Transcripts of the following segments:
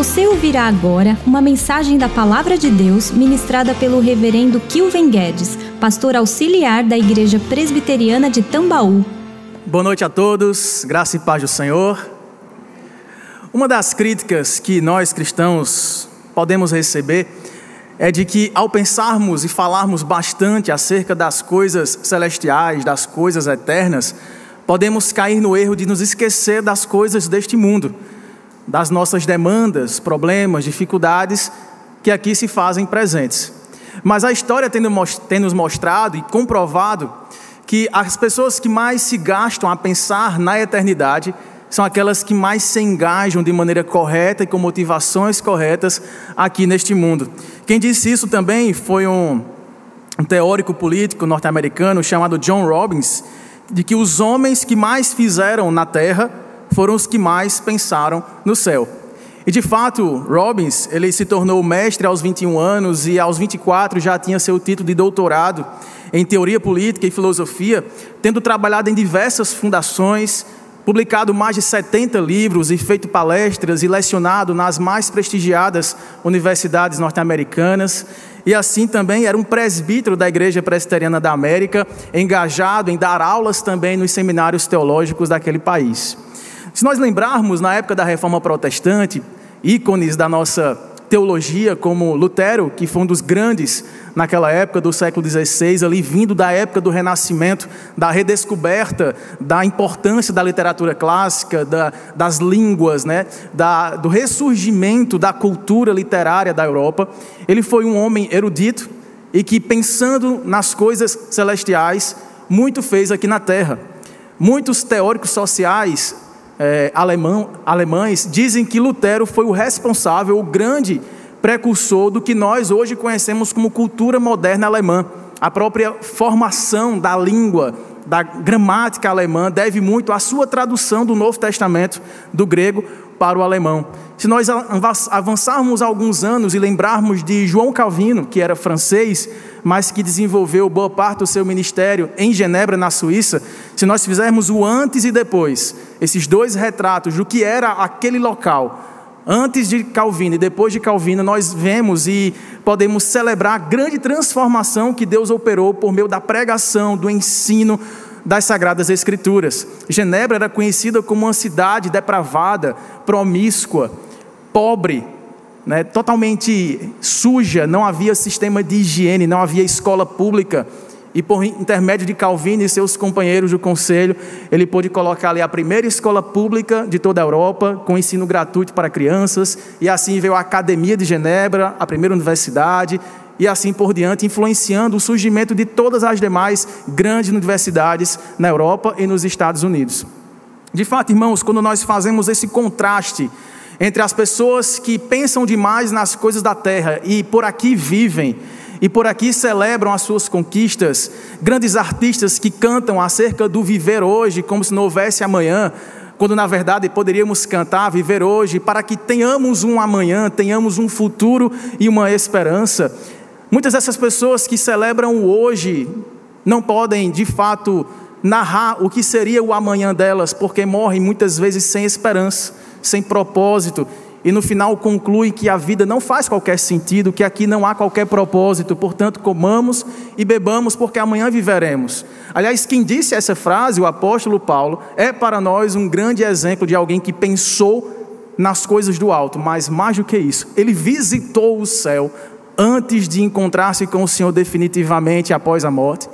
Você ouvirá agora uma mensagem da Palavra de Deus ministrada pelo Reverendo Kilven Guedes, pastor auxiliar da Igreja Presbiteriana de Tambaú. Boa noite a todos, graça e paz do Senhor. Uma das críticas que nós cristãos podemos receber é de que, ao pensarmos e falarmos bastante acerca das coisas celestiais, das coisas eternas, podemos cair no erro de nos esquecer das coisas deste mundo das nossas demandas, problemas, dificuldades que aqui se fazem presentes. Mas a história tem nos mostrado e comprovado que as pessoas que mais se gastam a pensar na eternidade são aquelas que mais se engajam de maneira correta e com motivações corretas aqui neste mundo. Quem disse isso também foi um, um teórico político norte-americano chamado John Robbins, de que os homens que mais fizeram na terra foram os que mais pensaram no céu. E de fato, Robbins, ele se tornou mestre aos 21 anos e aos 24 já tinha seu título de doutorado em teoria política e filosofia, tendo trabalhado em diversas fundações, publicado mais de 70 livros e feito palestras e lecionado nas mais prestigiadas universidades norte-americanas. E assim também era um presbítero da Igreja Presbiteriana da América, engajado em dar aulas também nos seminários teológicos daquele país. Se nós lembrarmos, na época da reforma protestante, ícones da nossa teologia, como Lutero, que foi um dos grandes naquela época do século XVI, ali vindo da época do Renascimento, da redescoberta da importância da literatura clássica, da, das línguas, né, da, do ressurgimento da cultura literária da Europa. Ele foi um homem erudito e que, pensando nas coisas celestiais, muito fez aqui na terra. Muitos teóricos sociais é, alemão, alemães dizem que Lutero foi o responsável, o grande precursor do que nós hoje conhecemos como cultura moderna alemã. A própria formação da língua, da gramática alemã, deve muito à sua tradução do Novo Testamento do grego para o alemão. Se nós avançarmos alguns anos e lembrarmos de João Calvino, que era francês, mas que desenvolveu boa parte do seu ministério em Genebra, na Suíça, se nós fizermos o antes e depois, esses dois retratos do que era aquele local, antes de Calvino e depois de Calvino, nós vemos e podemos celebrar a grande transformação que Deus operou por meio da pregação, do ensino, das Sagradas Escrituras. Genebra era conhecida como uma cidade depravada, promíscua, pobre, né, totalmente suja, não havia sistema de higiene, não havia escola pública. E por intermédio de Calvino e seus companheiros do conselho, ele pôde colocar ali a primeira escola pública de toda a Europa, com ensino gratuito para crianças, e assim veio a Academia de Genebra, a primeira universidade, e assim por diante, influenciando o surgimento de todas as demais grandes universidades na Europa e nos Estados Unidos. De fato, irmãos, quando nós fazemos esse contraste entre as pessoas que pensam demais nas coisas da terra e por aqui vivem, e por aqui celebram as suas conquistas, grandes artistas que cantam acerca do viver hoje como se não houvesse amanhã, quando na verdade poderíamos cantar, viver hoje, para que tenhamos um amanhã, tenhamos um futuro e uma esperança. Muitas dessas pessoas que celebram o hoje não podem, de fato, narrar o que seria o amanhã delas, porque morrem muitas vezes sem esperança, sem propósito, e no final concluem que a vida não faz qualquer sentido, que aqui não há qualquer propósito, portanto, comamos e bebamos, porque amanhã viveremos. Aliás, quem disse essa frase, o apóstolo Paulo, é para nós um grande exemplo de alguém que pensou nas coisas do alto, mas mais do que isso, ele visitou o céu antes de encontrar-se com o Senhor definitivamente após a morte,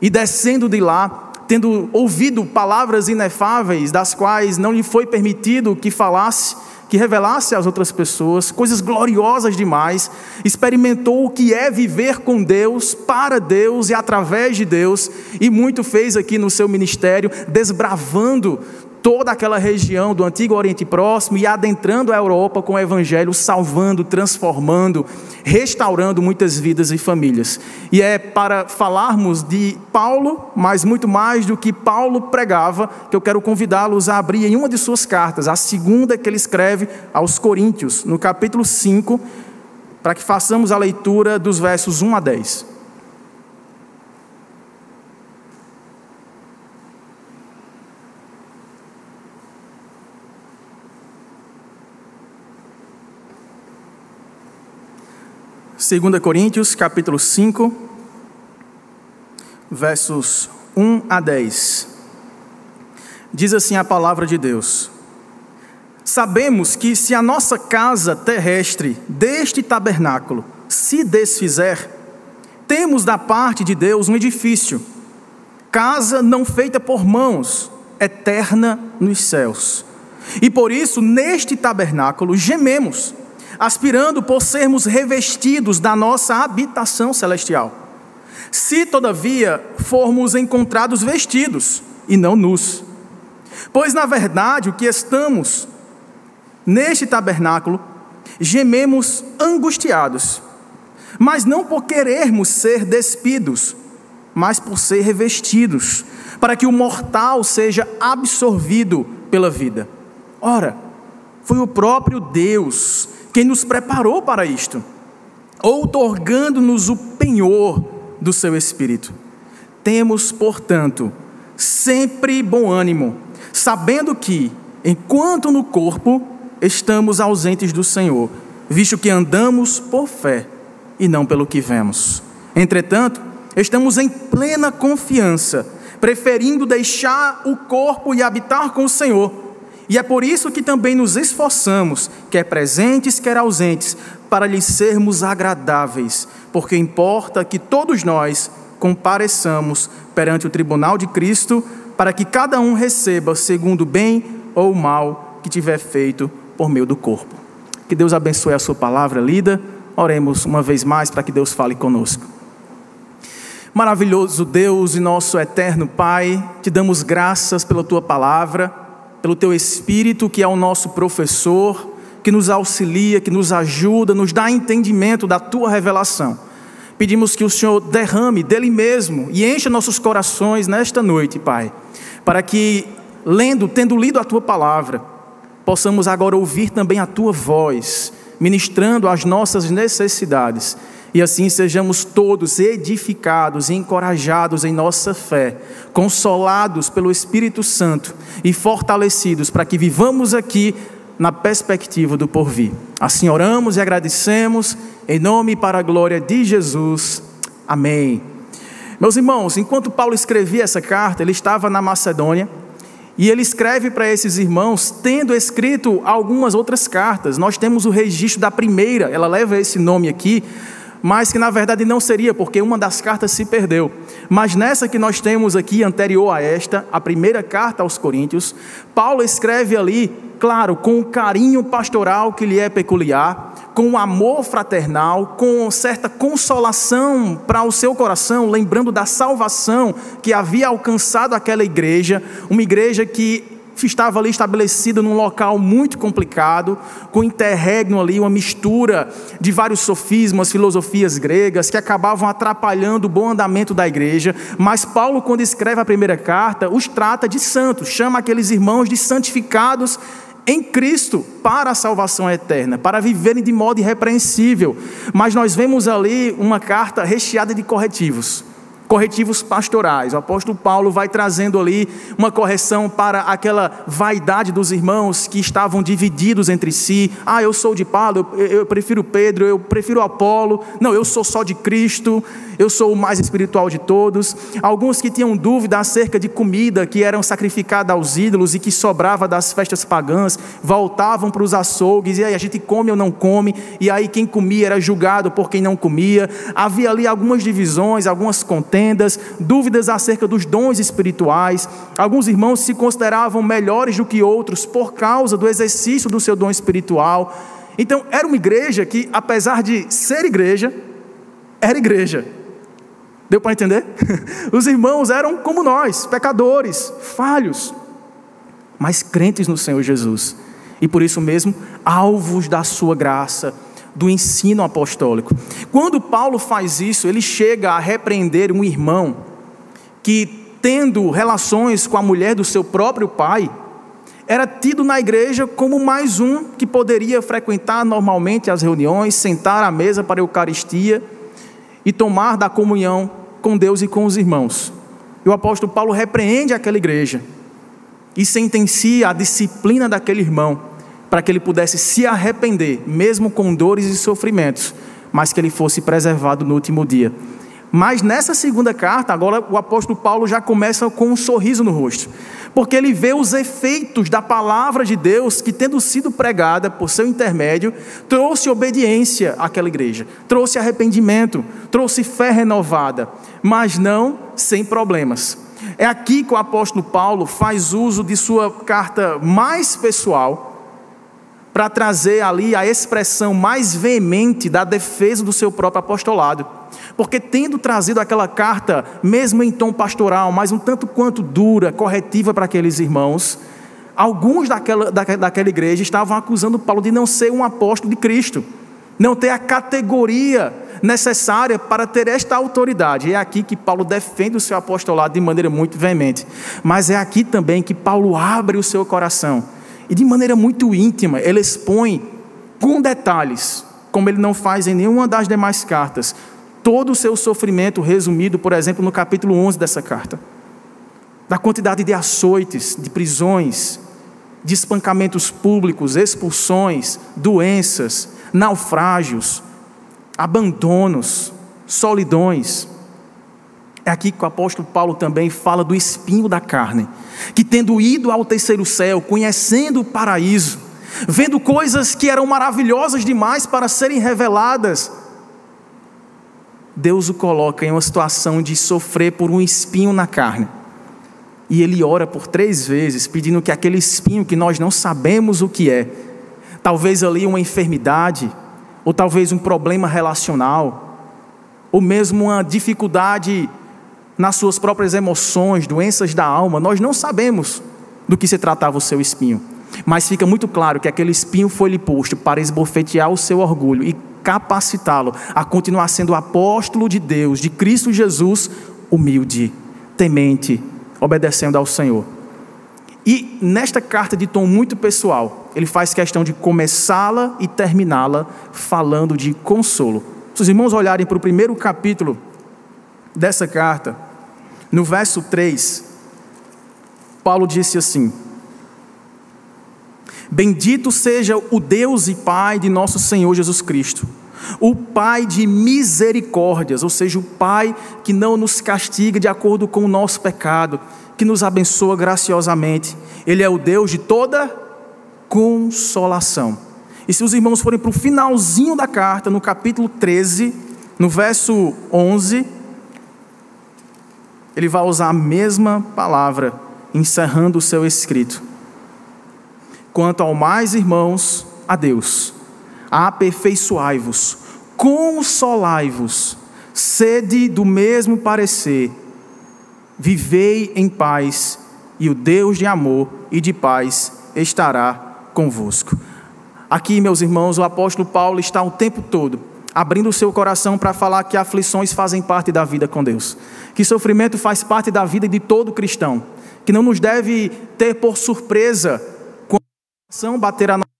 e descendo de lá, tendo ouvido palavras inefáveis, das quais não lhe foi permitido que falasse, que revelasse às outras pessoas, coisas gloriosas demais, experimentou o que é viver com Deus, para Deus e através de Deus, e muito fez aqui no seu ministério, desbravando toda aquela região do antigo Oriente Próximo e adentrando a Europa com o Evangelho, salvando, transformando, restaurando muitas vidas e famílias. E é para falarmos de Paulo, mas muito mais do que Paulo pregava, que eu quero convidá-los a abrir em uma de suas cartas, a segunda que ele escreve aos Coríntios, no capítulo 5, para que façamos a leitura dos versos 1 a 10. 2 Coríntios, capítulo 5, versos 1 a 10. Diz assim a palavra de Deus: Sabemos que se a nossa casa terrestre deste tabernáculo se desfizer, temos da parte de Deus um edifício, casa não feita por mãos, eterna nos céus. E por isso, neste tabernáculo, gememos, aspirando por sermos revestidos da nossa habitação celestial. Se, todavia, formos encontrados vestidos e não nus. Pois, na verdade, o que estamos neste tabernáculo, gememos angustiados, mas não por querermos ser despidos, mas por ser revestidos, para que o mortal seja absorvido pela vida. Ora, foi o próprio Deus quem nos preparou para isto, outorgando-nos o penhor do seu Espírito. Temos, portanto, sempre bom ânimo, sabendo que, enquanto no corpo estamos ausentes do Senhor, visto que andamos por fé e não pelo que vemos. Entretanto, estamos em plena confiança, preferindo deixar o corpo e habitar com o Senhor e é por isso que também nos esforçamos, quer presentes, quer ausentes, para lhes sermos agradáveis, porque importa que todos nós compareçamos perante o tribunal de Cristo, para que cada um receba segundo o bem ou o mal que tiver feito por meio do corpo. Que Deus abençoe a sua palavra lida. Oremos uma vez mais para que Deus fale conosco. Maravilhoso Deus e nosso eterno Pai, te damos graças pela tua palavra pelo teu Espírito, que é o nosso professor, que nos auxilia, que nos ajuda, nos dá entendimento da tua revelação. Pedimos que o Senhor derrame dele mesmo e encha nossos corações nesta noite, Pai, para que, lendo, tendo lido a tua palavra, possamos agora ouvir também a tua voz, ministrando as nossas necessidades e assim sejamos todos edificados e encorajados em nossa fé, consolados pelo Espírito Santo e fortalecidos para que vivamos aqui na perspectiva do porvir. Assim oramos e agradecemos, em nome e para a glória de Jesus. Amém. Meus irmãos, enquanto Paulo escrevia essa carta, ele estava na Macedônia. E ele escreve para esses irmãos, tendo escrito algumas outras cartas. Nós temos o registro da primeira, ela leva esse nome aqui, mas que na verdade não seria, porque uma das cartas se perdeu. Mas nessa que nós temos aqui, anterior a esta, a primeira carta aos Coríntios, Paulo escreve ali, claro, com o carinho pastoral que lhe é peculiar, com o amor fraternal, com certa consolação para o seu coração, lembrando da salvação que havia alcançado aquela igreja, uma igreja que estava ali estabelecida num local muito complicado, com interregno ali, uma mistura de vários sofismas, filosofias gregas, que acabavam atrapalhando o bom andamento da igreja. Mas Paulo, quando escreve a primeira carta, os trata de santos, chama aqueles irmãos de santificados em Cristo para a salvação eterna, para viverem de modo irrepreensível. Mas nós vemos ali uma carta recheada de corretivos corretivos pastorais. O apóstolo Paulo vai trazendo ali uma correção para aquela vaidade dos irmãos que estavam divididos entre si. Ah, eu sou de Paulo, eu, prefiro Pedro, eu prefiro Apolo. Não, eu sou só de Cristo, eu sou o mais espiritual de todos. Alguns que tinham dúvida acerca de comida que eram sacrificada aos ídolos e que sobrava das festas pagãs, voltavam para os açougues e aí a gente come ou não come, e aí quem comia era julgado por quem não comia. Havia ali algumas divisões, algumas contendas dúvidas acerca dos dons espirituais. Alguns irmãos se consideravam melhores do que outros por causa do exercício do seu dom espiritual. Então, era uma igreja que, apesar de ser igreja, era igreja. Deu para entender? Os irmãos eram como nós, pecadores, falhos, mas crentes no Senhor Jesus. E por isso mesmo, alvos da sua graça do ensino apostólico. Quando Paulo faz isso, ele chega a repreender um irmão que, tendo relações com a mulher do seu próprio pai, era tido na igreja como mais um que poderia frequentar normalmente as reuniões, sentar à mesa para a Eucaristia e tomar da comunhão com Deus e com os irmãos. E o apóstolo Paulo repreende aquela igreja e sentencia a disciplina daquele irmão para que ele pudesse se arrepender, mesmo com dores e sofrimentos, mas que ele fosse preservado no último dia. Mas nessa segunda carta, agora o apóstolo Paulo já começa com um sorriso no rosto, porque ele vê os efeitos da palavra de Deus que, tendo sido pregada por seu intermédio, trouxe obediência àquela igreja, trouxe arrependimento, trouxe fé renovada, mas não sem problemas. É aqui que o apóstolo Paulo faz uso de sua carta mais pessoal para trazer ali a expressão mais veemente da defesa do seu próprio apostolado. Porque, tendo trazido aquela carta, mesmo em tom pastoral, mas um tanto quanto dura, corretiva para aqueles irmãos, alguns daquela, daquela igreja estavam acusando Paulo de não ser um apóstolo de Cristo, não ter a categoria necessária para ter esta autoridade. É aqui que Paulo defende o seu apostolado de maneira muito veemente. Mas é aqui também que Paulo abre o seu coração e de maneira muito íntima, ele expõe com detalhes, como ele não faz em nenhuma das demais cartas, todo o seu sofrimento resumido, por exemplo, no capítulo 11 dessa carta. Da quantidade de açoites, de prisões, de espancamentos públicos, expulsões, doenças, naufrágios, abandonos, solidões. É aqui que o apóstolo Paulo também fala do espinho da carne, que tendo ido ao terceiro céu, conhecendo o paraíso, vendo coisas que eram maravilhosas demais para serem reveladas, Deus o coloca em uma situação de sofrer por um espinho na carne. E ele ora por três vezes, pedindo que aquele espinho que nós não sabemos o que é, talvez ali uma enfermidade, ou talvez um problema relacional, ou mesmo uma dificuldade nas suas próprias emoções, doenças da alma, nós não sabemos do que se tratava o seu espinho. Mas fica muito claro que aquele espinho foi lhe posto para esbofetear o seu orgulho e capacitá-lo a continuar sendo apóstolo de Deus, de Cristo Jesus, humilde, temente, obedecendo ao Senhor. E nesta carta de tom muito pessoal, ele faz questão de começá-la e terminá-la falando de consolo. Se os irmãos olharem para o primeiro capítulo dessa carta, no verso 3, Paulo disse assim: Bendito seja o Deus e Pai de nosso Senhor Jesus Cristo, o Pai de misericórdias, ou seja, o Pai que não nos castiga de acordo com o nosso pecado, que nos abençoa graciosamente. Ele é o Deus de toda consolação. E se os irmãos forem para o finalzinho da carta, no capítulo 13, no verso 11, ele vai usar a mesma palavra, encerrando o seu escrito. Quanto ao mais, irmãos, a Deus, aperfeiçoai-vos, consolai-vos, sede do mesmo parecer, vivei em paz, e o Deus de amor e de paz estará convosco. Aqui, meus irmãos, o apóstolo Paulo está o tempo todo abrindo o seu coração para falar que aflições fazem parte da vida com Deus, que sofrimento faz parte da vida de todo cristão, que não nos deve ter por surpresa quando a ação bater a nossa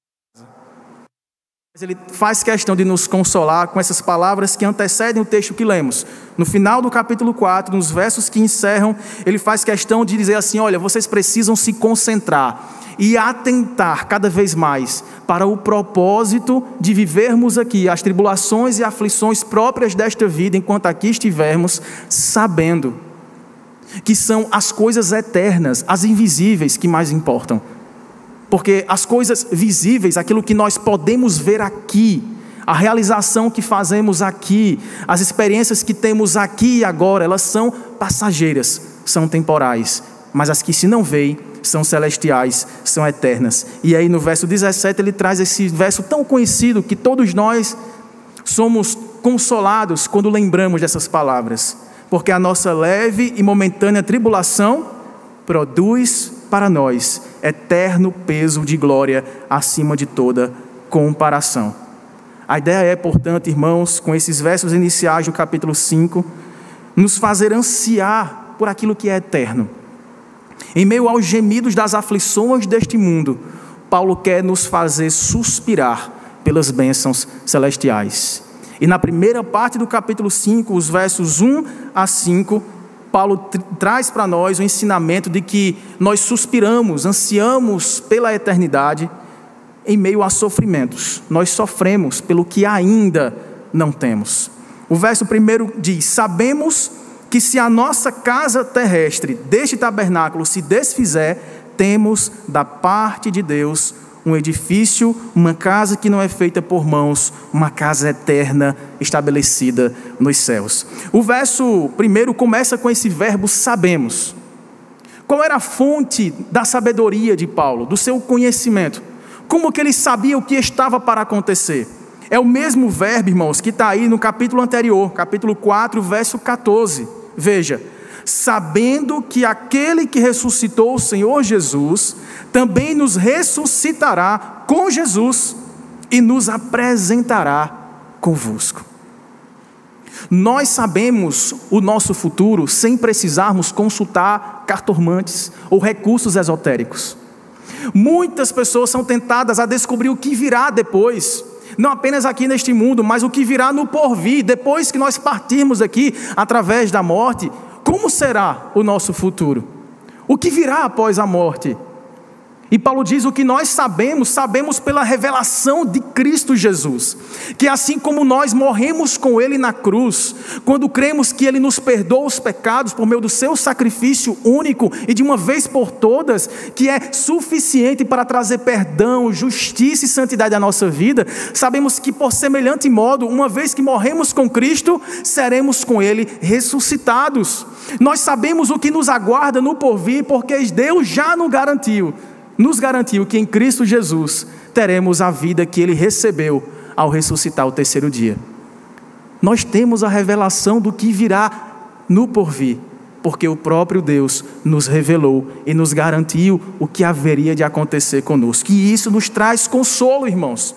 mas ele faz questão de nos consolar com essas palavras que antecedem o texto que lemos. No final do capítulo 4, nos versos que encerram, ele faz questão de dizer assim: olha, vocês precisam se concentrar e atentar cada vez mais para o propósito de vivermos aqui as tribulações e aflições próprias desta vida enquanto aqui estivermos, sabendo que são as coisas eternas, as invisíveis que mais importam. Porque as coisas visíveis, aquilo que nós podemos ver aqui, a realização que fazemos aqui, as experiências que temos aqui e agora, elas são passageiras, são temporais. Mas as que se não veem, são celestiais, são eternas. E aí no verso 17 ele traz esse verso tão conhecido que todos nós somos consolados quando lembramos dessas palavras. Porque a nossa leve e momentânea tribulação produz para nós eterno peso de glória acima de toda comparação. A ideia é, portanto, irmãos, com esses versos iniciais do capítulo 5, nos fazer ansiar por aquilo que é eterno. Em meio aos gemidos das aflições deste mundo, Paulo quer nos fazer suspirar pelas bênçãos celestiais. E na primeira parte do capítulo 5, os versos 1 a 5, Paulo traz para nós o ensinamento de que nós suspiramos, ansiamos pela eternidade em meio a sofrimentos. Nós sofremos pelo que ainda não temos. O verso primeiro diz: Sabemos que se a nossa casa terrestre deste tabernáculo se desfizer, temos da parte de Deus um edifício, uma casa que não é feita por mãos, uma casa eterna estabelecida nos céus. O verso primeiro começa com esse verbo sabemos. Qual era a fonte da sabedoria de Paulo, do seu conhecimento? Como que ele sabia o que estava para acontecer? É o mesmo verbo, irmãos, que está aí no capítulo anterior, capítulo 4, verso 14. Veja, sabendo que aquele que ressuscitou o Senhor Jesus também nos ressuscitará com Jesus e nos apresentará convosco. Nós sabemos o nosso futuro sem precisarmos consultar cartomantes ou recursos esotéricos. Muitas pessoas são tentadas a descobrir o que virá depois não apenas aqui neste mundo, mas o que virá no porvir, depois que nós partirmos aqui através da morte, como será o nosso futuro? O que virá após a morte? E Paulo diz: o que nós sabemos, sabemos pela revelação de Cristo Jesus, que assim como nós morremos com Ele na cruz, quando cremos que Ele nos perdoa os pecados por meio do seu sacrifício único e de uma vez por todas, que é suficiente para trazer perdão, justiça e santidade à nossa vida, sabemos que por semelhante modo, uma vez que morremos com Cristo, seremos com Ele ressuscitados. Nós sabemos o que nos aguarda no porvir, porque Deus já nos garantiu nos garantiu que em Cristo Jesus teremos a vida que ele recebeu ao ressuscitar o terceiro dia. Nós temos a revelação do que virá no porvir, porque o próprio Deus nos revelou e nos garantiu o que haveria de acontecer conosco. E isso nos traz consolo, irmãos.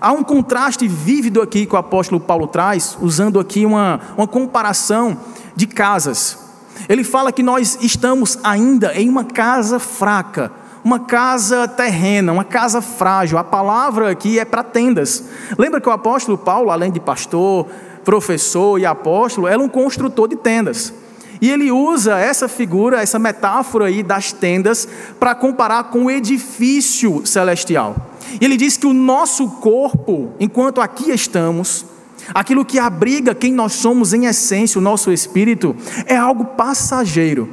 Há um contraste vívido aqui que o apóstolo Paulo traz, usando aqui uma, uma comparação de casas. Ele fala que nós estamos ainda em uma casa fraca, uma casa terrena, uma casa frágil. A palavra aqui é para tendas. Lembra que o apóstolo Paulo, além de pastor, professor e apóstolo, era um construtor de tendas. E ele usa essa figura, essa metáfora aí das tendas, para comparar com o edifício celestial. E ele diz que o nosso corpo, enquanto aqui estamos, Aquilo que abriga quem nós somos em essência, o nosso espírito, é algo passageiro,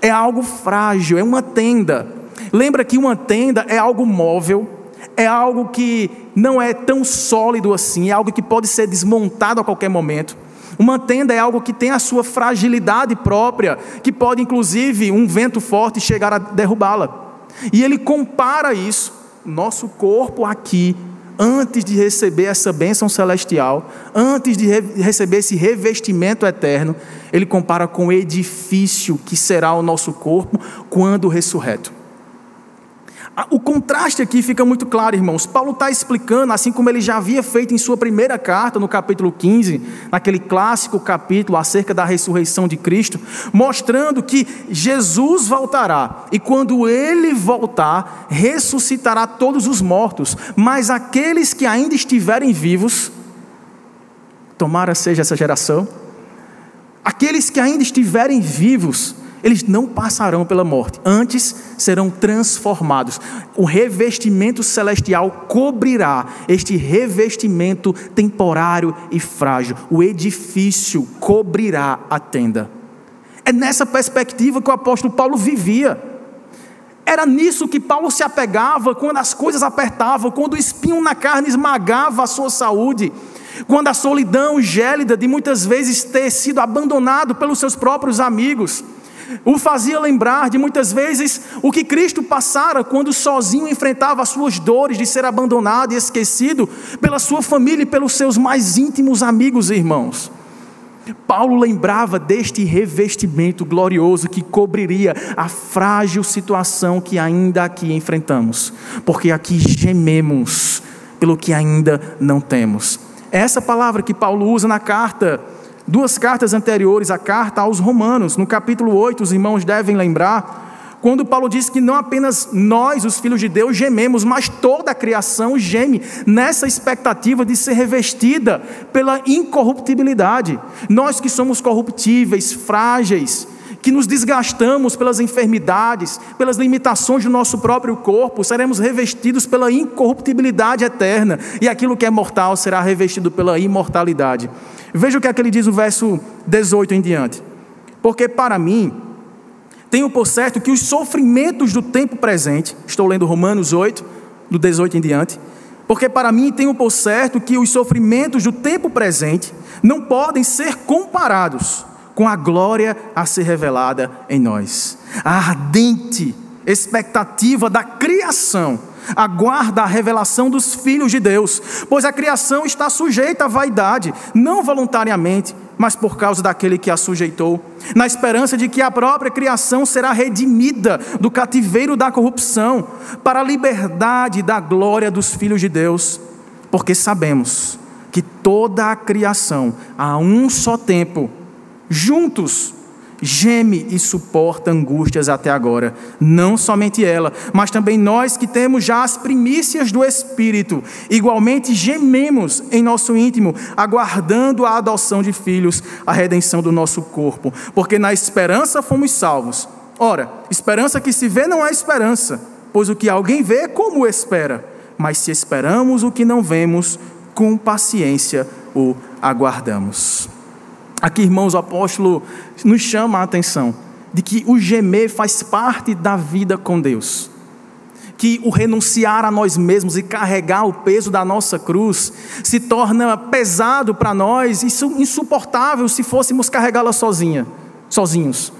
é algo frágil, é uma tenda. Lembra que uma tenda é algo móvel, é algo que não é tão sólido assim, é algo que pode ser desmontado a qualquer momento. Uma tenda é algo que tem a sua fragilidade própria, que pode inclusive um vento forte chegar a derrubá-la. E ele compara isso, nosso corpo aqui, antes de receber essa bênção celestial, antes de re receber esse revestimento eterno, ele compara com o edifício que será o nosso corpo quando ressurreto. O contraste aqui fica muito claro, irmãos. Paulo está explicando, assim como ele já havia feito em sua primeira carta, no capítulo 15, naquele clássico capítulo acerca da ressurreição de Cristo, mostrando que Jesus voltará e quando ele voltar, ressuscitará todos os mortos, mas aqueles que ainda estiverem vivos, tomara seja essa geração, aqueles que ainda estiverem vivos, eles não passarão pela morte, antes serão transformados. O revestimento celestial cobrirá este revestimento temporário e frágil. O edifício cobrirá a tenda. É nessa perspectiva que o apóstolo Paulo vivia. Era nisso que Paulo se apegava quando as coisas apertavam, quando o espinho na carne esmagava a sua saúde, quando a solidão gélida de muitas vezes ter sido abandonado pelos seus próprios amigos o fazia lembrar de muitas vezes o que Cristo passara quando sozinho enfrentava as suas dores de ser abandonado e esquecido pela sua família e pelos seus mais íntimos amigos e irmãos. Paulo lembrava deste revestimento glorioso que cobriria a frágil situação que ainda aqui enfrentamos, porque aqui gememos pelo que ainda não temos. Essa palavra que Paulo usa na carta duas cartas anteriores, a carta aos Romanos, no capítulo 8, os irmãos devem lembrar, quando Paulo diz que não apenas nós, os filhos de Deus, gememos, mas toda a criação geme nessa expectativa de ser revestida pela incorruptibilidade. Nós que somos corruptíveis, frágeis, que nos desgastamos pelas enfermidades, pelas limitações do nosso próprio corpo, seremos revestidos pela incorruptibilidade eterna, e aquilo que é mortal será revestido pela imortalidade. Veja o que é que ele diz no verso 18 em diante. Porque para mim, tenho por certo que os sofrimentos do tempo presente, estou lendo Romanos 8, do 18 em diante, porque para mim tenho por certo que os sofrimentos do tempo presente não podem ser comparados com a glória a ser revelada em nós. A ardente expectativa da criação aguarda a revelação dos filhos de Deus, pois a criação está sujeita à vaidade, não voluntariamente, mas por causa daquele que a sujeitou, na esperança de que a própria criação será redimida do cativeiro da corrupção, para a liberdade da glória dos filhos de Deus, porque sabemos que toda a criação, a um só tempo, juntos, geme e suporta angústias até agora. Não somente ela, mas também nós que temos já as primícias do Espírito, igualmente gememos em nosso íntimo, aguardando a adoção de filhos, a redenção do nosso corpo, porque na esperança fomos salvos. Ora, esperança que se vê não é esperança, pois o que alguém vê, como espera? Mas se esperamos o que não vemos, com paciência o aguardamos. Aqui, irmãos, o apóstolo nos chama a atenção de que o gemer faz parte da vida com Deus. Que o renunciar a nós mesmos e carregar o peso da nossa cruz se torna pesado para nós e insuportável se fôssemos carregá-la sozinha, sozinhos.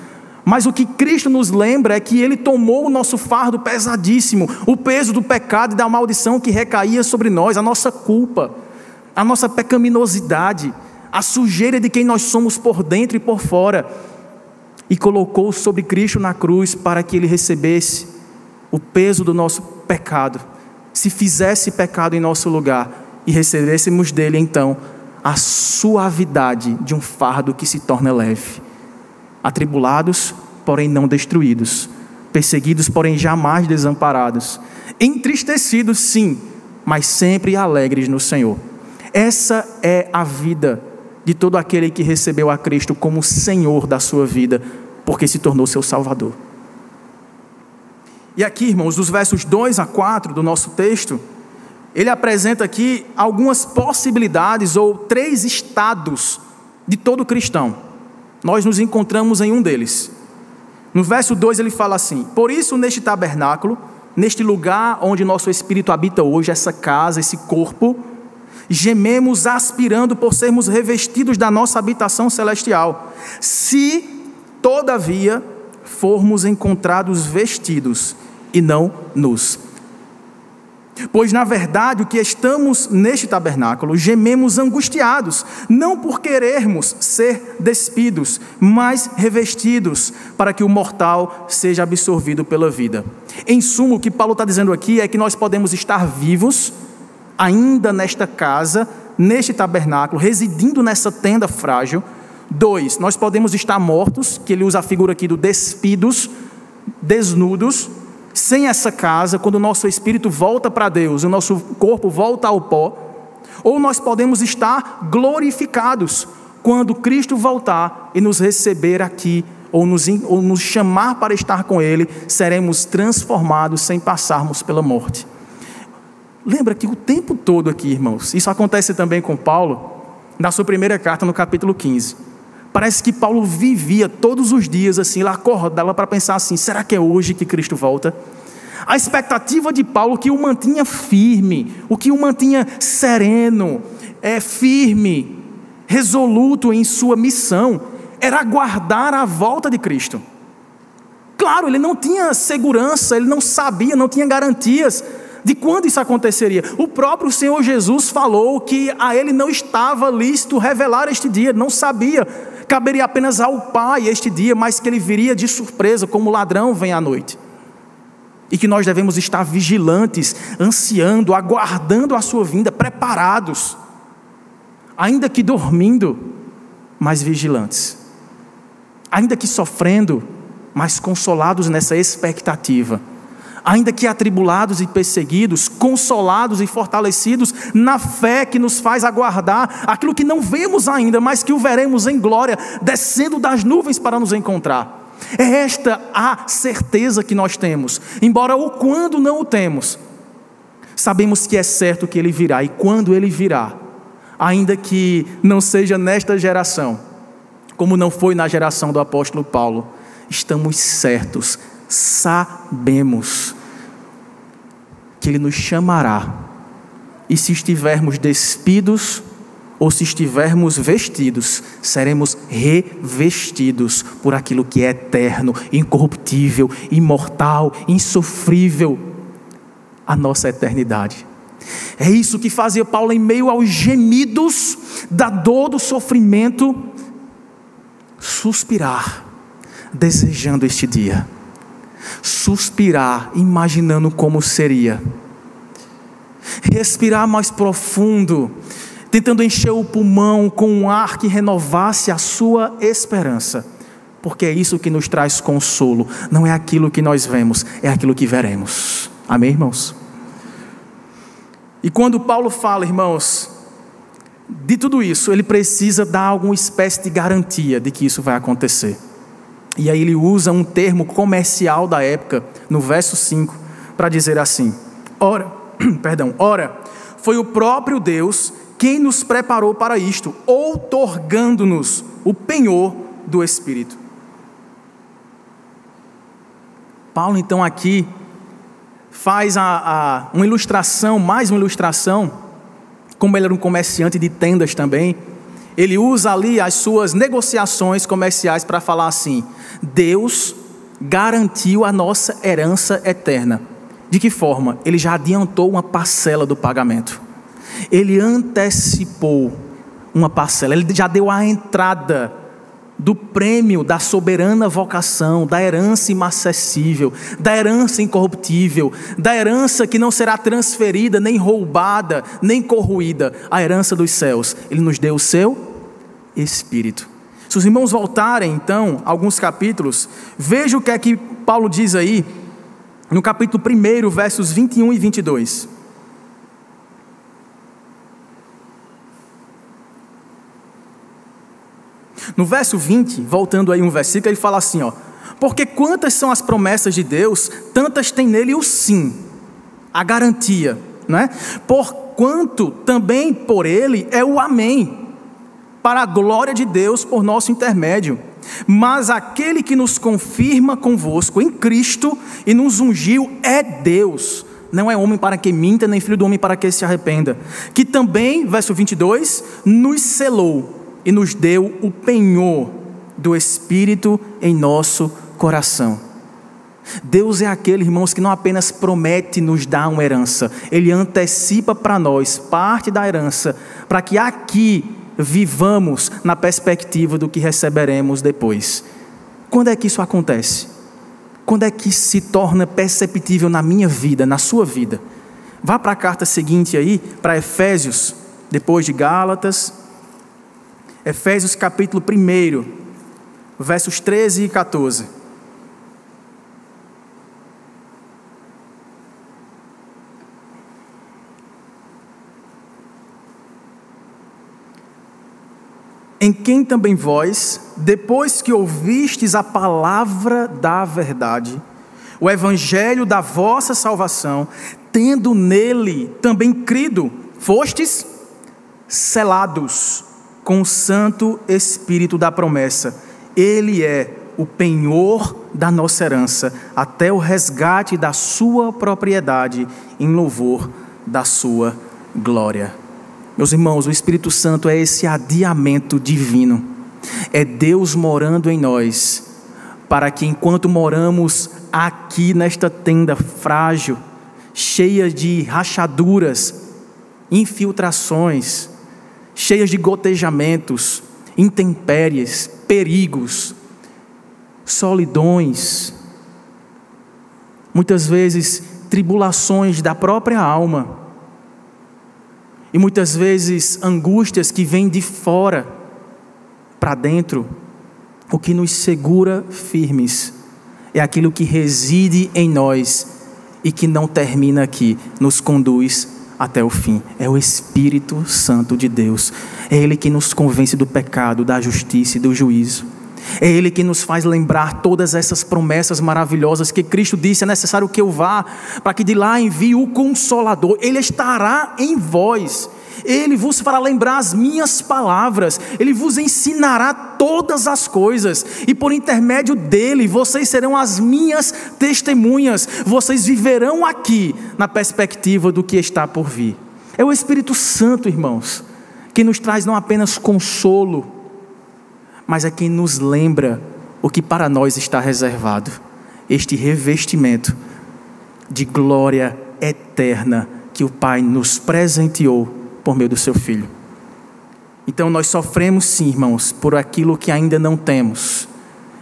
Mas o que Cristo nos lembra é que Ele tomou o nosso fardo pesadíssimo, o peso do pecado e da maldição que recaía sobre nós, a nossa culpa, a nossa pecaminosidade a sujeira de quem nós somos por dentro e por fora, e colocou sobre Cristo na cruz para que ele recebesse o peso do nosso pecado, se fizesse pecado em nosso lugar e recebêssemos dele então a suavidade de um fardo que se torna leve. Atribulados, porém não destruídos, perseguidos, porém jamais desamparados, entristecidos, sim, mas sempre alegres no Senhor. Essa é a vida de todo aquele que recebeu a Cristo como Senhor da sua vida, porque se tornou seu Salvador. E aqui, irmãos, dos versos 2 a 4 do nosso texto, ele apresenta aqui algumas possibilidades ou três estados de todo cristão. Nós nos encontramos em um deles. No verso 2 ele fala assim: Por isso, neste tabernáculo, neste lugar onde nosso espírito habita hoje, essa casa, esse corpo, gememos aspirando por sermos revestidos da nossa habitação celestial. Se, todavia, formos encontrados vestidos e não nus. Pois, na verdade, o que estamos neste tabernáculo, gememos angustiados, não por querermos ser despidos, mas revestidos, para que o mortal seja absorvido pela vida. Em suma, o que Paulo está dizendo aqui é que nós podemos estar vivos, ainda nesta casa, neste tabernáculo, residindo nessa tenda frágil. Dois, nós podemos estar mortos, que ele usa a figura aqui do despidos, desnudos, sem essa casa, quando o nosso espírito volta para Deus, o nosso corpo volta ao pó. Ou nós podemos estar glorificados, quando Cristo voltar e nos receber aqui, ou nos, ou nos chamar para estar com Ele, seremos transformados sem passarmos pela morte. Lembra que o tempo todo aqui, irmãos, isso acontece também com Paulo, na sua primeira carta, no capítulo 15. Parece que Paulo vivia todos os dias assim, lá acordava para pensar assim: será que é hoje que Cristo volta? A expectativa de Paulo que o mantinha firme, o que o mantinha sereno, é firme, resoluto em sua missão, era aguardar a volta de Cristo. Claro, ele não tinha segurança, ele não sabia, não tinha garantias, de quando isso aconteceria. O próprio Senhor Jesus falou que a ele não estava lícito revelar este dia, não sabia. Caberia apenas ao Pai este dia, mas que ele viria de surpresa, como ladrão vem à noite. E que nós devemos estar vigilantes, ansiando, aguardando a sua vinda, preparados, ainda que dormindo, mas vigilantes, ainda que sofrendo, mas consolados nessa expectativa ainda que atribulados e perseguidos, consolados e fortalecidos na fé que nos faz aguardar aquilo que não vemos ainda, mas que o veremos em glória, descendo das nuvens para nos encontrar. É esta a certeza que nós temos, embora o quando não o temos. Sabemos que é certo que ele virá, e quando ele virá, ainda que não seja nesta geração, como não foi na geração do apóstolo Paulo, estamos certos, sabemos que ele nos chamará, e se estivermos despidos, ou se estivermos vestidos, seremos revestidos por aquilo que é eterno, incorruptível, imortal, insofrível, a nossa eternidade. É isso que fazia Paulo em meio aos gemidos da dor, do sofrimento, suspirar, desejando este dia, suspirar, imaginando como seria, respirar mais profundo, tentando encher o pulmão com um ar que renovasse a sua esperança, porque é isso que nos traz consolo, não é aquilo que nós vemos, é aquilo que veremos. Amém, irmãos? E quando Paulo fala, irmãos, de tudo isso, ele precisa dar alguma espécie de garantia de que isso vai acontecer. E aí ele usa um termo comercial da época, no verso 5, para dizer assim: Ora, perdão, ora, foi o próprio Deus quem nos preparou para isto, outorgando-nos o penhor do Espírito. Paulo, então, aqui faz a, a, uma ilustração, mais uma ilustração, como ele era um comerciante de tendas também, ele usa ali as suas negociações comerciais para falar assim: Deus garantiu a nossa herança eterna. De que forma? Ele já adiantou uma parcela do pagamento ele antecipou uma parcela, ele já deu a entrada do prêmio da soberana vocação, da herança inacessível, da herança incorruptível, da herança que não será transferida, nem roubada, nem corroída, a herança dos céus. Ele nos deu o seu Espírito. Se os irmãos voltarem, então, alguns capítulos, veja o que é que Paulo diz aí, no capítulo 1, versos 21 e 22. No verso 20, voltando aí um versículo, ele fala assim, ó: "Porque quantas são as promessas de Deus, tantas tem nele o sim, a garantia, não é? Por quanto também por ele é o amém, para a glória de Deus por nosso intermédio. Mas aquele que nos confirma convosco em Cristo e nos ungiu é Deus, não é homem para que minta, nem filho do homem para que se arrependa. Que também, verso 22, nos selou e nos deu o penhor do Espírito em nosso coração. Deus é aquele, irmãos, que não apenas promete nos dar uma herança, ele antecipa para nós parte da herança, para que aqui vivamos na perspectiva do que receberemos depois. Quando é que isso acontece? Quando é que se torna perceptível na minha vida, na sua vida? Vá para a carta seguinte aí, para Efésios, depois de Gálatas, Efésios capítulo 1, versos 13 e 14. Em quem também vós, depois que ouvistes a palavra da verdade, o evangelho da vossa salvação, tendo nele também crido, fostes selados com o Santo Espírito da promessa. Ele é o penhor da nossa herança, até o resgate da sua propriedade, em louvor da sua glória. Meus irmãos, o Espírito Santo é esse adiamento divino, é Deus morando em nós, para que enquanto moramos aqui nesta tenda frágil, cheia de rachaduras, infiltrações, cheias de gotejamentos, intempéries, perigos, solidões, muitas vezes tribulações da própria alma, e muitas vezes angústias que vêm de fora para dentro, o que nos segura firmes é aquilo que reside em nós e que não termina aqui, nos conduz até o fim. É o Espírito Santo de Deus. É Ele que nos convence do pecado, da justiça e do juízo. É Ele que nos faz lembrar todas essas promessas maravilhosas que Cristo disse: é necessário que eu vá, para que de lá envie o Consolador. Ele estará em vós. Ele vos fará lembrar as minhas palavras, Ele vos ensinará todas as coisas, e por intermédio dele vocês serão as minhas testemunhas, vocês viverão aqui na perspectiva do que está por vir. É o Espírito Santo, irmãos, que nos traz não apenas consolo, mas é quem nos lembra o que para nós está reservado. Este revestimento de glória eterna que o Pai nos presenteou por meio do seu Filho. Então nós sofremos sim, irmãos, por aquilo que ainda não temos.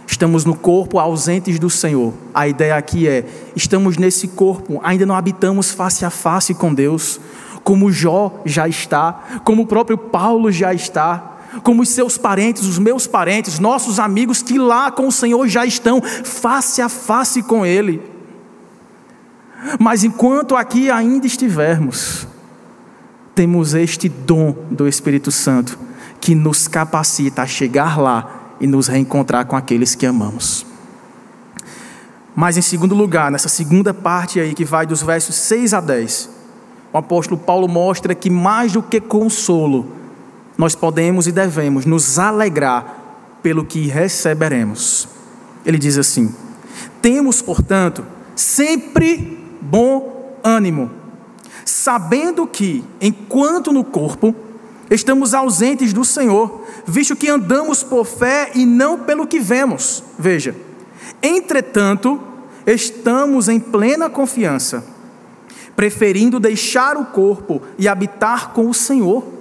Estamos no corpo ausentes do Senhor. A ideia aqui é: estamos nesse corpo, ainda não habitamos face a face com Deus, como Jó já está, como o próprio Paulo já está como os seus parentes, os meus parentes, nossos amigos que lá com o Senhor já estão face a face com Ele. Mas enquanto aqui ainda estivermos, temos este dom do Espírito Santo que nos capacita a chegar lá e nos reencontrar com aqueles que amamos. Mas em segundo lugar, nessa segunda parte aí que vai dos versos 6 a 10, o apóstolo Paulo mostra que mais do que consolo, nós podemos e devemos nos alegrar pelo que receberemos. Ele diz assim: Temos, portanto, sempre bom ânimo, sabendo que, enquanto no corpo, estamos ausentes do Senhor, visto que andamos por fé e não pelo que vemos. Veja, entretanto, estamos em plena confiança, preferindo deixar o corpo e habitar com o Senhor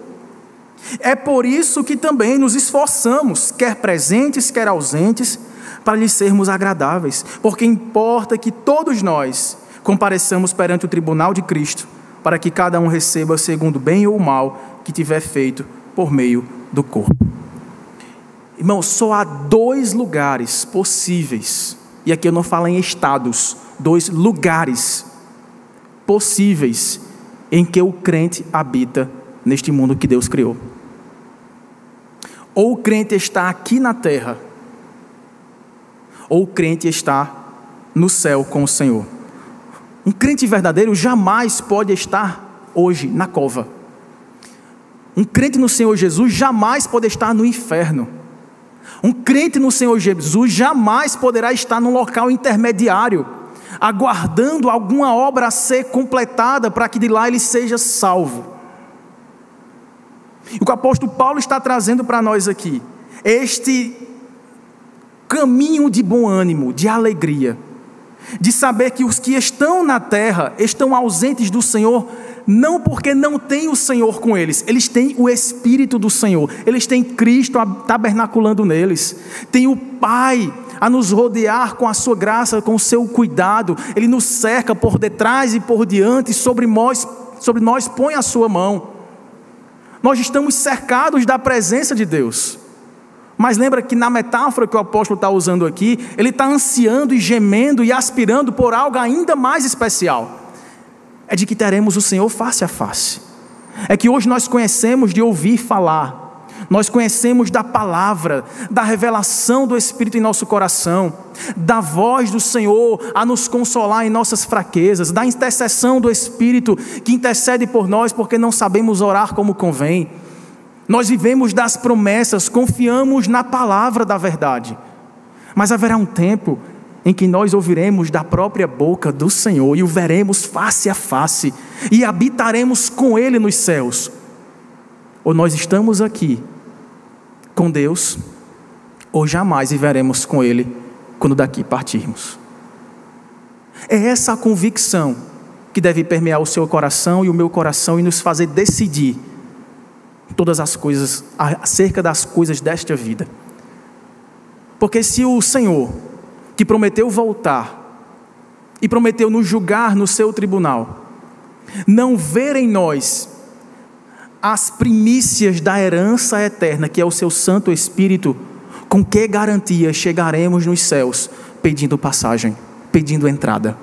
é por isso que também nos esforçamos, quer presentes, quer ausentes, para lhe sermos agradáveis, porque importa que todos nós compareçamos perante o tribunal de Cristo, para que cada um receba segundo o bem ou o mal que tiver feito por meio do corpo. Irmão, só há dois lugares possíveis, e aqui eu não falo em estados, dois lugares possíveis em que o crente habita neste mundo que Deus criou. Ou o crente está aqui na terra, ou o crente está no céu com o Senhor. Um crente verdadeiro jamais pode estar hoje na cova. Um crente no Senhor Jesus jamais pode estar no inferno. Um crente no Senhor Jesus jamais poderá estar num local intermediário, aguardando alguma obra a ser completada para que de lá ele seja salvo. O que o apóstolo Paulo está trazendo para nós aqui este caminho de bom ânimo, de alegria, de saber que os que estão na terra estão ausentes do Senhor, não porque não têm o Senhor com eles, eles têm o Espírito do Senhor, eles têm Cristo tabernaculando neles, tem o Pai a nos rodear com a sua graça, com o seu cuidado, Ele nos cerca por detrás e por diante, sobre nós, sobre nós põe a sua mão. Nós estamos cercados da presença de Deus. Mas lembra que na metáfora que o apóstolo está usando aqui, ele está ansiando e gemendo e aspirando por algo ainda mais especial. É de que teremos o Senhor face a face. É que hoje nós conhecemos de ouvir falar, nós conhecemos da palavra, da revelação do Espírito em nosso coração, da voz do Senhor a nos consolar em nossas fraquezas, da intercessão do Espírito que intercede por nós porque não sabemos orar como convém. Nós vivemos das promessas, confiamos na palavra da verdade. Mas haverá um tempo em que nós ouviremos da própria boca do Senhor e o veremos face a face e habitaremos com Ele nos céus. Ou nós estamos aqui com Deus, ou jamais viveremos com Ele quando daqui partirmos. É essa a convicção que deve permear o seu coração e o meu coração e nos fazer decidir todas as coisas acerca das coisas desta vida. Porque se o Senhor, que prometeu voltar e prometeu nos julgar no seu tribunal, não ver em nós as primícias da herança eterna, que é o seu Santo Espírito, com que garantia chegaremos nos céus pedindo passagem, pedindo entrada?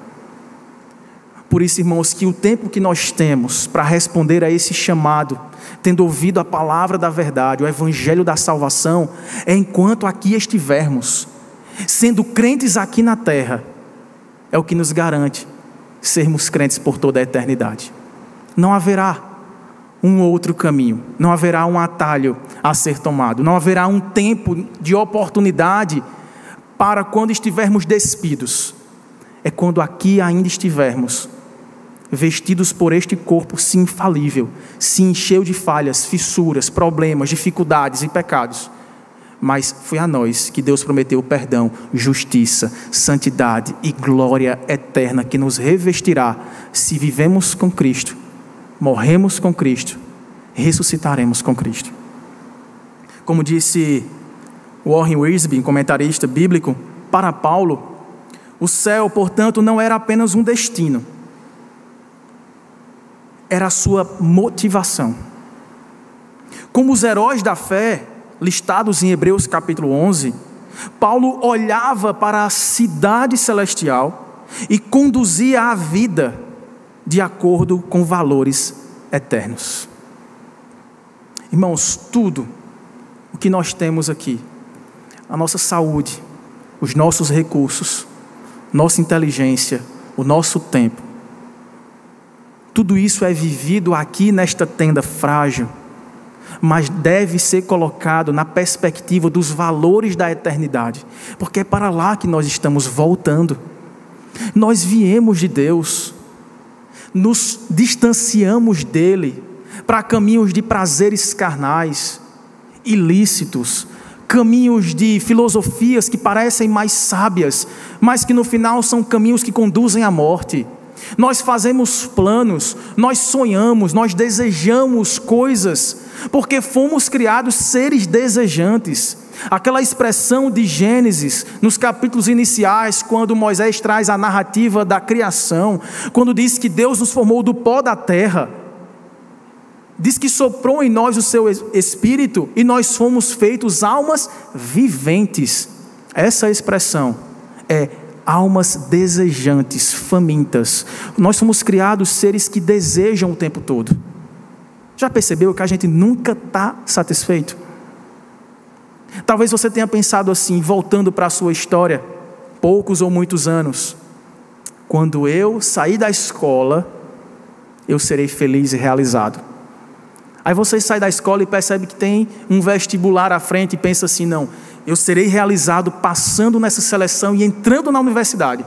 Por isso, irmãos, que o tempo que nós temos para responder a esse chamado, tendo ouvido a palavra da verdade, o evangelho da salvação, é enquanto aqui estivermos, sendo crentes aqui na terra, é o que nos garante sermos crentes por toda a eternidade. Não haverá um outro caminho, não haverá um atalho a ser tomado, não haverá um tempo de oportunidade para quando estivermos despidos. É quando aqui ainda estivermos vestidos por este corpo, sim, infalível, sim, cheio de falhas, fissuras, problemas, dificuldades e pecados. Mas foi a nós que Deus prometeu perdão, justiça, santidade e glória eterna que nos revestirá se vivemos com Cristo, morremos com Cristo, ressuscitaremos com Cristo. Como disse Warren Wiersbe, comentarista bíblico, para Paulo, o céu, portanto, não era apenas um destino, era a sua motivação. Como os heróis da fé, listados em Hebreus capítulo 11, Paulo olhava para a cidade celestial e conduzia a vida de acordo com valores eternos. Irmãos, tudo o que nós temos aqui, a nossa saúde, os nossos recursos, nossa inteligência, o nosso tempo, tudo isso é vivido aqui nesta tenda frágil, mas deve ser colocado na perspectiva dos valores da eternidade, porque é para lá que nós estamos voltando. Nós viemos de Deus, nos distanciamos dele para caminhos de prazeres carnais, ilícitos, caminhos de filosofias que parecem mais sábias, mas que no final são caminhos que conduzem à morte. Nós fazemos planos, nós sonhamos, nós desejamos coisas, porque fomos criados seres desejantes. Aquela expressão de Gênesis, nos capítulos iniciais, quando Moisés traz a narrativa da criação, quando diz que Deus nos formou do pó da terra, diz que soprou em nós o seu espírito e nós fomos feitos almas viventes. Essa expressão é almas desejantes, famintas. Nós somos criados seres que desejam o tempo todo. Já percebeu que a gente nunca está satisfeito? Talvez você tenha pensado assim, voltando para a sua história, poucos ou muitos anos. Quando eu sair da escola, eu serei feliz e realizado. Aí você sai da escola e percebe que tem um vestibular à frente e pensa assim: não, eu serei realizado passando nessa seleção e entrando na universidade.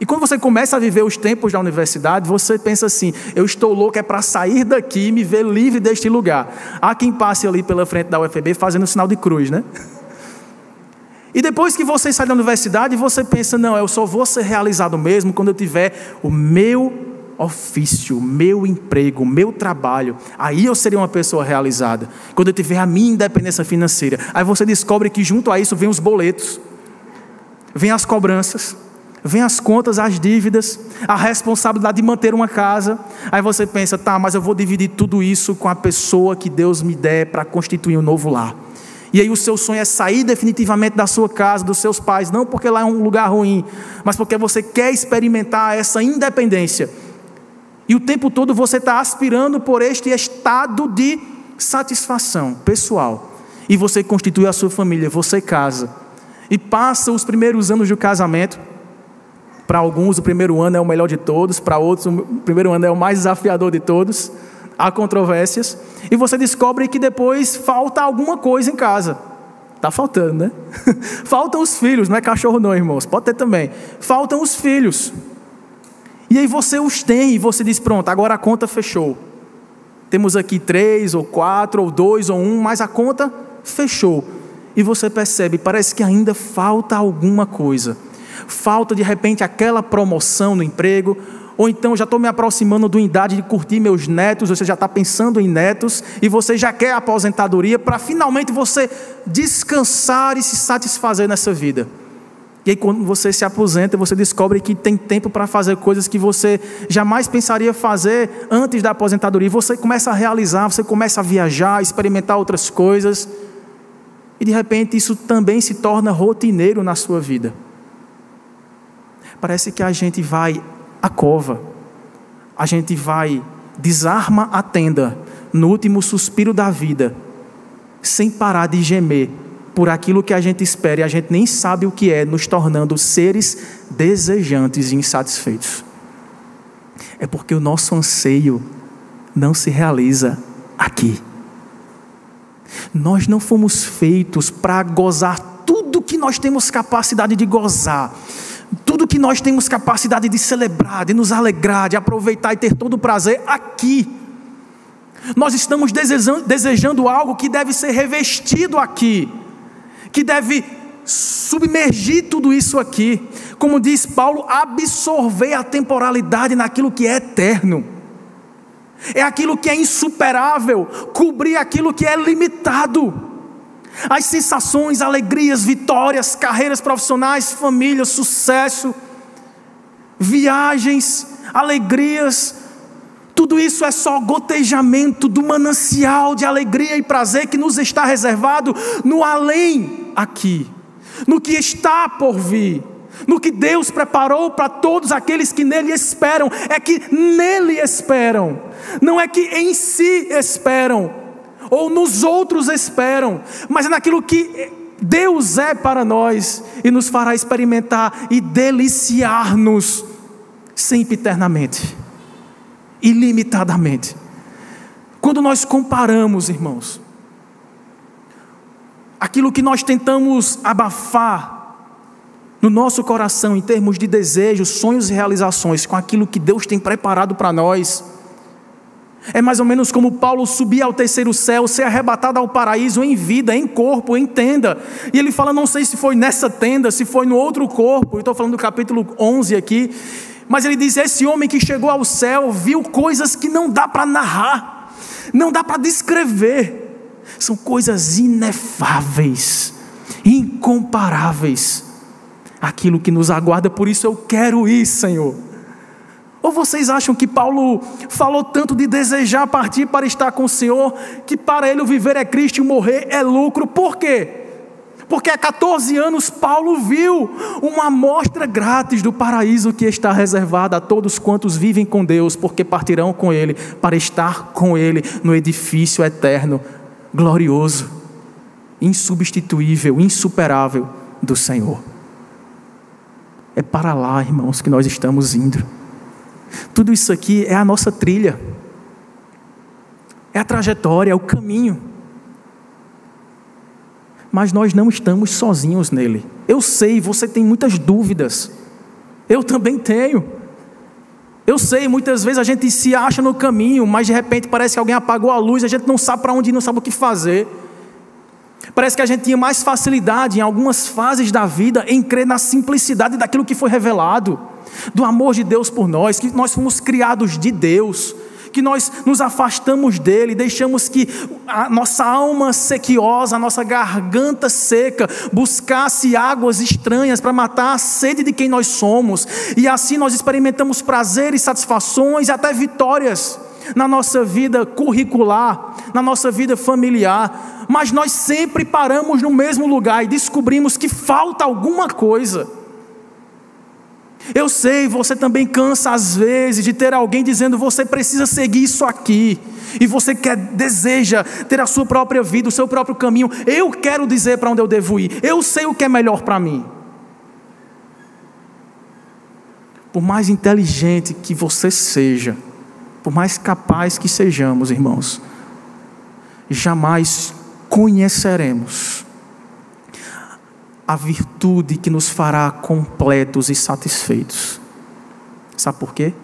E quando você começa a viver os tempos da universidade, você pensa assim: eu estou louco é para sair daqui e me ver livre deste lugar. Há quem passe ali pela frente da UFB fazendo sinal de cruz, né? E depois que você sai da universidade, você pensa: não, eu só vou ser realizado mesmo quando eu tiver o meu ofício, meu emprego, meu trabalho, aí eu seria uma pessoa realizada. Quando eu tiver a minha independência financeira. Aí você descobre que junto a isso vem os boletos, vem as cobranças, vem as contas, as dívidas, a responsabilidade de manter uma casa. Aí você pensa, tá, mas eu vou dividir tudo isso com a pessoa que Deus me der para constituir um novo lar. E aí o seu sonho é sair definitivamente da sua casa, dos seus pais, não porque lá é um lugar ruim, mas porque você quer experimentar essa independência e o tempo todo você está aspirando por este estado de satisfação pessoal. E você constitui a sua família, você casa. E passa os primeiros anos do casamento. Para alguns, o primeiro ano é o melhor de todos, para outros, o primeiro ano é o mais desafiador de todos. Há controvérsias. E você descobre que depois falta alguma coisa em casa. Está faltando, né? Faltam os filhos, não é cachorro, não, irmãos. Pode ter também. Faltam os filhos. E aí você os tem e você diz: pronto, agora a conta fechou. Temos aqui três, ou quatro, ou dois, ou um, mas a conta fechou. E você percebe, parece que ainda falta alguma coisa. Falta de repente aquela promoção no emprego, ou então já estou me aproximando da idade de curtir meus netos, você já está pensando em netos, e você já quer a aposentadoria para finalmente você descansar e se satisfazer nessa vida. E aí, quando você se aposenta, você descobre que tem tempo para fazer coisas que você jamais pensaria fazer antes da aposentadoria. Você começa a realizar, você começa a viajar, experimentar outras coisas. E de repente isso também se torna rotineiro na sua vida. Parece que a gente vai à cova, a gente vai desarma a tenda no último suspiro da vida, sem parar de gemer por aquilo que a gente espera e a gente nem sabe o que é, nos tornando seres desejantes e insatisfeitos. É porque o nosso anseio não se realiza aqui. Nós não fomos feitos para gozar tudo que nós temos capacidade de gozar, tudo que nós temos capacidade de celebrar, de nos alegrar, de aproveitar e ter todo o prazer aqui. Nós estamos desejando, algo que deve ser revestido aqui, que deve submergir tudo isso aqui. Como diz Paulo, absorver a temporalidade naquilo que é eterno. É aquilo que é insuperável, cobrir aquilo que é limitado. As sensações, alegrias, vitórias, carreiras profissionais, família, sucesso, viagens, alegrias, tudo isso é só gotejamento do manancial de alegria e prazer que nos está reservado no além aqui, no que está por vir, no que Deus preparou para todos aqueles que nele esperam, é que nele esperam, não é que em si esperam, ou nos outros esperam, mas é naquilo que Deus é para nós e nos fará experimentar e deliciar-nos sempre eternamente ilimitadamente. Quando nós comparamos, irmãos, aquilo que nós tentamos abafar no nosso coração em termos de desejos, sonhos e realizações com aquilo que Deus tem preparado para nós, é mais ou menos como Paulo subir ao terceiro céu, ser arrebatado ao paraíso em vida, em corpo, em tenda. E ele fala: não sei se foi nessa tenda, se foi no outro corpo. Estou falando do capítulo 11 aqui. Mas ele diz: esse homem que chegou ao céu viu coisas que não dá para narrar, não dá para descrever. São coisas inefáveis, incomparáveis. Aquilo que nos aguarda, por isso eu quero ir, Senhor. Ou vocês acham que Paulo falou tanto de desejar partir para estar com o Senhor, que para ele o viver é Cristo e o morrer é lucro? Por quê? Porque há 14 anos Paulo viu uma amostra grátis do paraíso que está reservada a todos quantos vivem com Deus, porque partirão com Ele para estar com Ele no edifício eterno, glorioso, insubstituível, insuperável do Senhor. É para lá, irmãos, que nós estamos indo. Tudo isso aqui é a nossa trilha, é a trajetória, é o caminho mas nós não estamos sozinhos nele. Eu sei, você tem muitas dúvidas. Eu também tenho. Eu sei, muitas vezes a gente se acha no caminho, mas de repente parece que alguém apagou a luz, a gente não sabe para onde ir, não sabe o que fazer. Parece que a gente tinha mais facilidade em algumas fases da vida em crer na simplicidade daquilo que foi revelado, do amor de Deus por nós, que nós fomos criados de Deus que nós nos afastamos dele, deixamos que a nossa alma sequiosa, a nossa garganta seca, buscasse águas estranhas para matar a sede de quem nós somos, e assim nós experimentamos prazeres, satisfações e até vitórias na nossa vida curricular, na nossa vida familiar, mas nós sempre paramos no mesmo lugar e descobrimos que falta alguma coisa. Eu sei, você também cansa às vezes de ter alguém dizendo você precisa seguir isso aqui. E você quer, deseja ter a sua própria vida, o seu próprio caminho. Eu quero dizer para onde eu devo ir. Eu sei o que é melhor para mim. Por mais inteligente que você seja, por mais capaz que sejamos, irmãos, jamais conheceremos a virtude que nos fará completos e satisfeitos. Sabe por quê?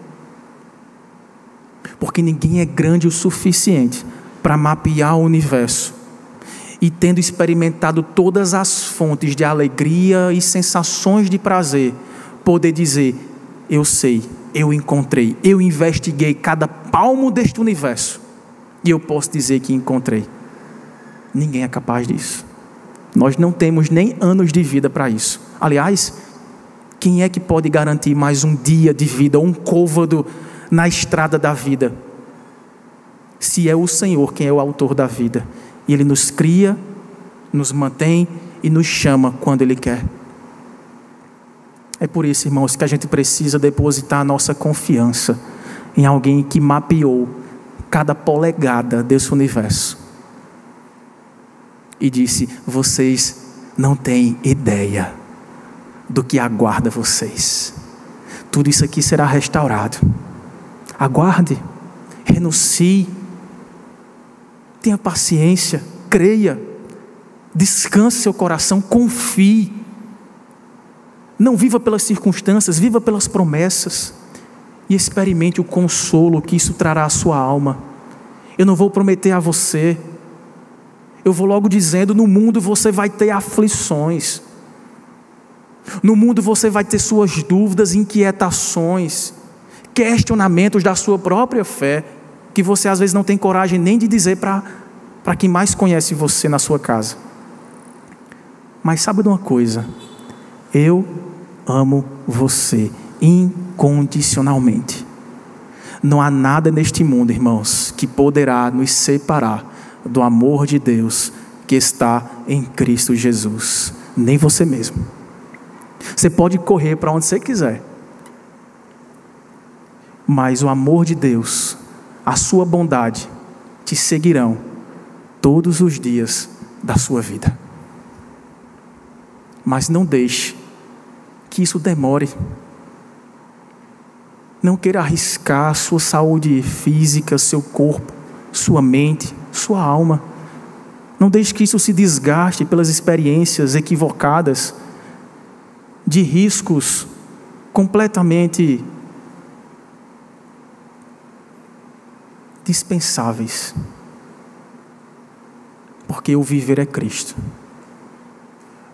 Porque ninguém é grande o suficiente para mapear o universo e, tendo experimentado todas as fontes de alegria e sensações de prazer, poder dizer: Eu sei, eu encontrei, eu investiguei cada palmo deste universo e eu posso dizer que encontrei. Ninguém é capaz disso. Nós não temos nem anos de vida para isso. Aliás, quem é que pode garantir mais um dia de vida, um côvado na estrada da vida? Se é o Senhor quem é o autor da vida. E Ele nos cria, nos mantém e nos chama quando Ele quer. É por isso, irmãos, que a gente precisa depositar a nossa confiança em alguém que mapeou cada polegada desse universo e disse: Vocês não têm ideia do que aguarda vocês. Tudo isso aqui será restaurado. Aguarde, renuncie, tenha paciência, creia, descanse seu coração, confie. Não viva pelas circunstâncias, viva pelas promessas e experimente o consolo que isso trará à sua alma. Eu não vou prometer a você, eu vou logo dizendo: no mundo você vai ter aflições, no mundo você vai ter suas dúvidas, inquietações, questionamentos da sua própria fé, que você às vezes não tem coragem nem de dizer para quem mais conhece você na sua casa. Mas sabe de uma coisa? Eu amo você incondicionalmente. Não há nada neste mundo, irmãos, que poderá nos separar do amor de Deus que está em Cristo Jesus, nem você mesmo. Você pode correr para onde você quiser, mas o amor de Deus, a sua bondade, te seguirão todos os dias da sua vida. Mas não deixe que isso demore. Não queira arriscar sua saúde física, seu corpo, sua mente, sua alma. Não deixe que isso se desgaste pelas experiências equivocadas, de riscos completamente dispensáveis. Porque o viver é Cristo.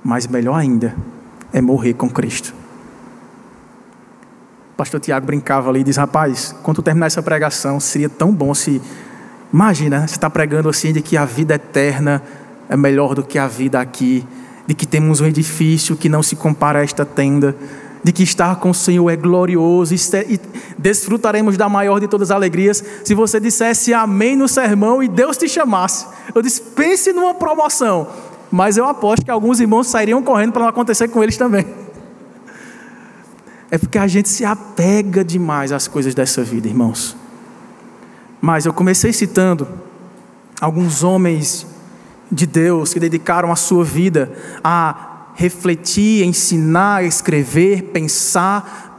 Mas melhor ainda é morrer com Cristo pastor Tiago brincava ali e diz: Rapaz, quando terminar essa pregação, seria tão bom se. Imagina, você está pregando assim de que a vida eterna é melhor do que a vida aqui, de que temos um edifício que não se compara a esta tenda, de que estar com o Senhor é glorioso e desfrutaremos da maior de todas as alegrias. Se você dissesse amém no sermão e Deus te chamasse, eu disse: pense numa promoção, mas eu aposto que alguns irmãos sairiam correndo para não acontecer com eles também é porque a gente se apega demais às coisas dessa vida, irmãos. Mas eu comecei citando alguns homens de Deus que dedicaram a sua vida a refletir, ensinar, escrever, pensar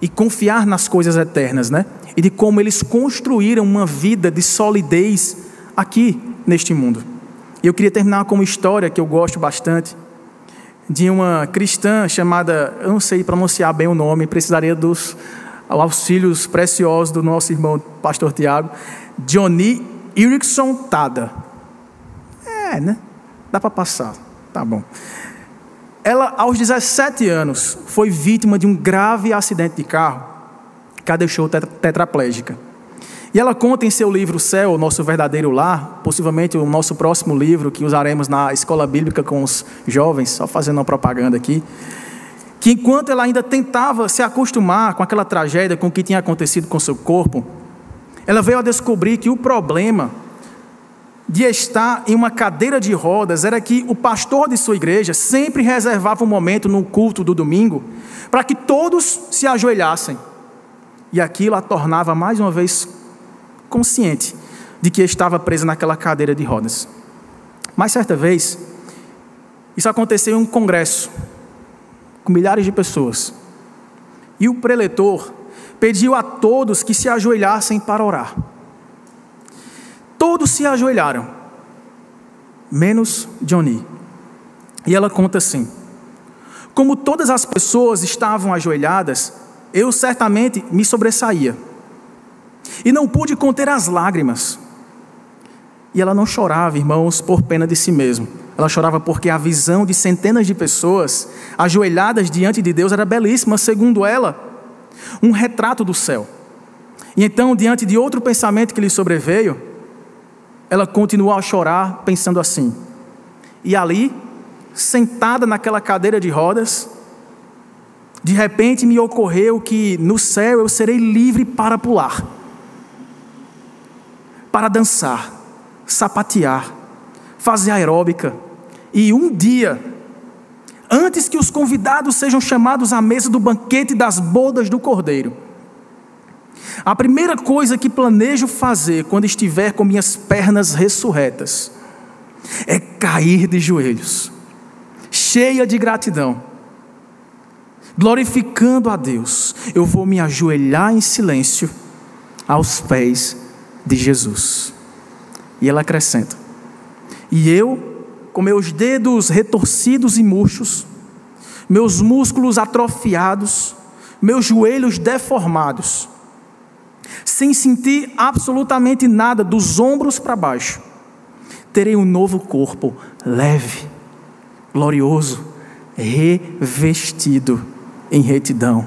e confiar nas coisas eternas, né? E de como eles construíram uma vida de solidez aqui neste mundo. E eu queria terminar com uma história que eu gosto bastante de uma cristã chamada, eu não sei pronunciar bem o nome, precisaria dos auxílios preciosos do nosso irmão pastor Tiago, Johnny Erickson Tada. É, né? Dá para passar. Tá bom. Ela, aos 17 anos, foi vítima de um grave acidente de carro que a deixou tetraplégica. E ela conta em seu livro Céu, Nosso Verdadeiro Lar, possivelmente o nosso próximo livro que usaremos na escola bíblica com os jovens, só fazendo uma propaganda aqui, que enquanto ela ainda tentava se acostumar com aquela tragédia, com o que tinha acontecido com seu corpo, ela veio a descobrir que o problema de estar em uma cadeira de rodas era que o pastor de sua igreja sempre reservava um momento no culto do domingo para que todos se ajoelhassem. E aquilo a tornava mais uma vez consciente de que estava presa naquela cadeira de rodas. Mas certa vez, isso aconteceu em um congresso com milhares de pessoas. E o preletor pediu a todos que se ajoelhassem para orar. Todos se ajoelharam, menos Johnny. E ela conta assim: Como todas as pessoas estavam ajoelhadas, eu certamente me sobressaía e não pude conter as lágrimas. E ela não chorava, irmãos, por pena de si mesma. Ela chorava porque a visão de centenas de pessoas ajoelhadas diante de Deus era belíssima, segundo ela, um retrato do céu. E então, diante de outro pensamento que lhe sobreveio, ela continuou a chorar, pensando assim. E ali, sentada naquela cadeira de rodas, de repente me ocorreu que no céu eu serei livre para pular para dançar, sapatear, fazer aeróbica. E um dia, antes que os convidados sejam chamados à mesa do banquete das bodas do cordeiro, A primeira coisa que planejo fazer quando estiver com minhas pernas ressurretas é cair de joelhos, cheia de gratidão, glorificando a Deus. Eu vou me ajoelhar em silêncio aos pés de Jesus. E ela acrescenta: E eu, com meus dedos retorcidos e murchos, meus músculos atrofiados, meus joelhos deformados, sem sentir absolutamente nada dos ombros para baixo, terei um novo corpo leve, glorioso, revestido em retidão,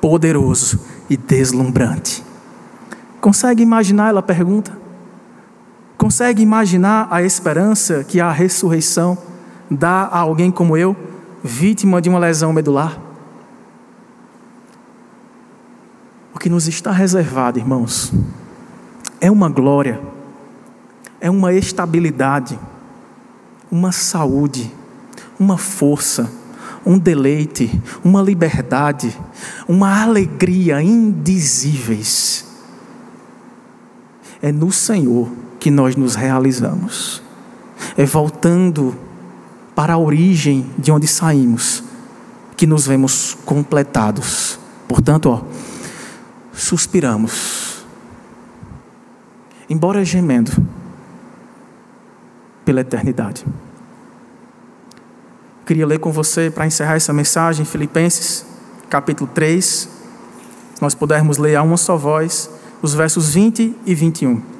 poderoso e deslumbrante. Consegue imaginar? Ela pergunta. Consegue imaginar a esperança que a ressurreição dá a alguém como eu, vítima de uma lesão medular? O que nos está reservado, irmãos, é uma glória, é uma estabilidade, uma saúde, uma força, um deleite, uma liberdade, uma alegria indizíveis. É no Senhor que nós nos realizamos. É voltando para a origem de onde saímos que nos vemos completados. Portanto, ó, suspiramos, embora gemendo pela eternidade. Queria ler com você para encerrar essa mensagem, Filipenses, capítulo 3. Se nós pudermos ler a uma só voz, os versos 20 e 21.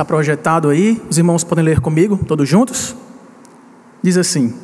Está projetado aí, os irmãos podem ler comigo, todos juntos? Diz assim: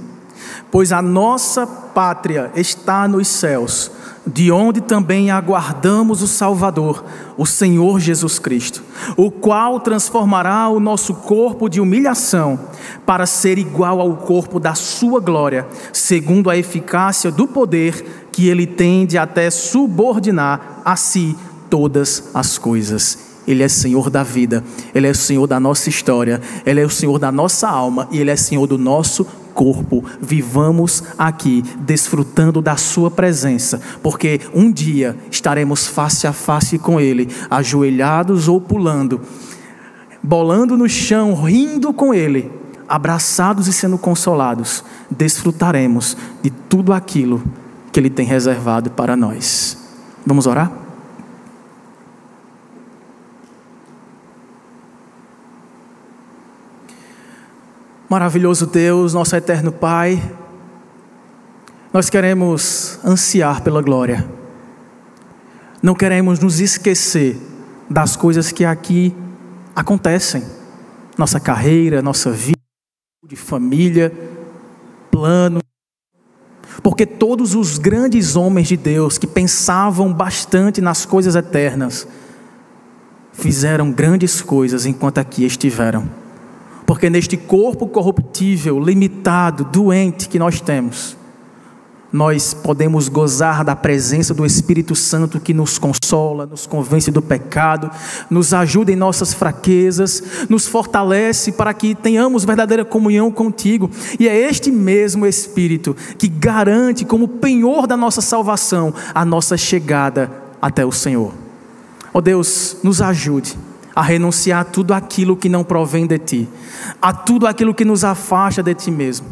Pois a nossa pátria está nos céus, de onde também aguardamos o Salvador, o Senhor Jesus Cristo, o qual transformará o nosso corpo de humilhação para ser igual ao corpo da sua glória, segundo a eficácia do poder que ele tem de até subordinar a si todas as coisas. Ele é Senhor da vida, Ele é o Senhor da nossa história, Ele é o Senhor da nossa alma e Ele é Senhor do nosso corpo. Vivamos aqui desfrutando da Sua presença, porque um dia estaremos face a face com Ele, ajoelhados ou pulando, bolando no chão, rindo com Ele, abraçados e sendo consolados. Desfrutaremos de tudo aquilo que Ele tem reservado para nós. Vamos orar? Maravilhoso Deus, nosso eterno Pai, nós queremos ansiar pela glória, não queremos nos esquecer das coisas que aqui acontecem, nossa carreira, nossa vida, de família, plano, porque todos os grandes homens de Deus que pensavam bastante nas coisas eternas, fizeram grandes coisas enquanto aqui estiveram porque neste corpo corruptível, limitado, doente que nós temos, nós podemos gozar da presença do Espírito Santo que nos consola, nos convence do pecado, nos ajuda em nossas fraquezas, nos fortalece para que tenhamos verdadeira comunhão contigo. E é este mesmo Espírito que garante, como penhor da nossa salvação, a nossa chegada até o Senhor. Ó oh Deus, nos ajude a renunciar a tudo aquilo que não provém de ti, a tudo aquilo que nos afasta de ti mesmo,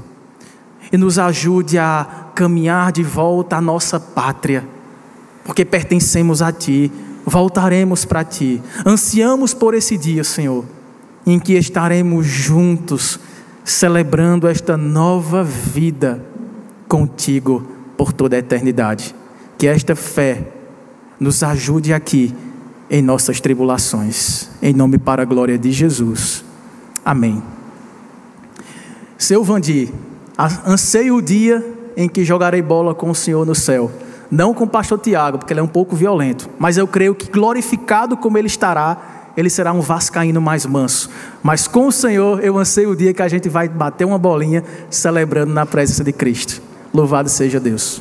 e nos ajude a caminhar de volta à nossa pátria, porque pertencemos a ti, voltaremos para ti, ansiamos por esse dia, Senhor, em que estaremos juntos, celebrando esta nova vida contigo por toda a eternidade. Que esta fé nos ajude aqui em nossas tribulações. Em nome para a glória de Jesus. Amém. Seu Vandi, anseio o dia em que jogarei bola com o Senhor no céu. Não com o pastor Tiago, porque ele é um pouco violento. Mas eu creio que glorificado como ele estará, ele será um vascaíno mais manso. Mas com o Senhor, eu anseio o dia que a gente vai bater uma bolinha celebrando na presença de Cristo. Louvado seja Deus.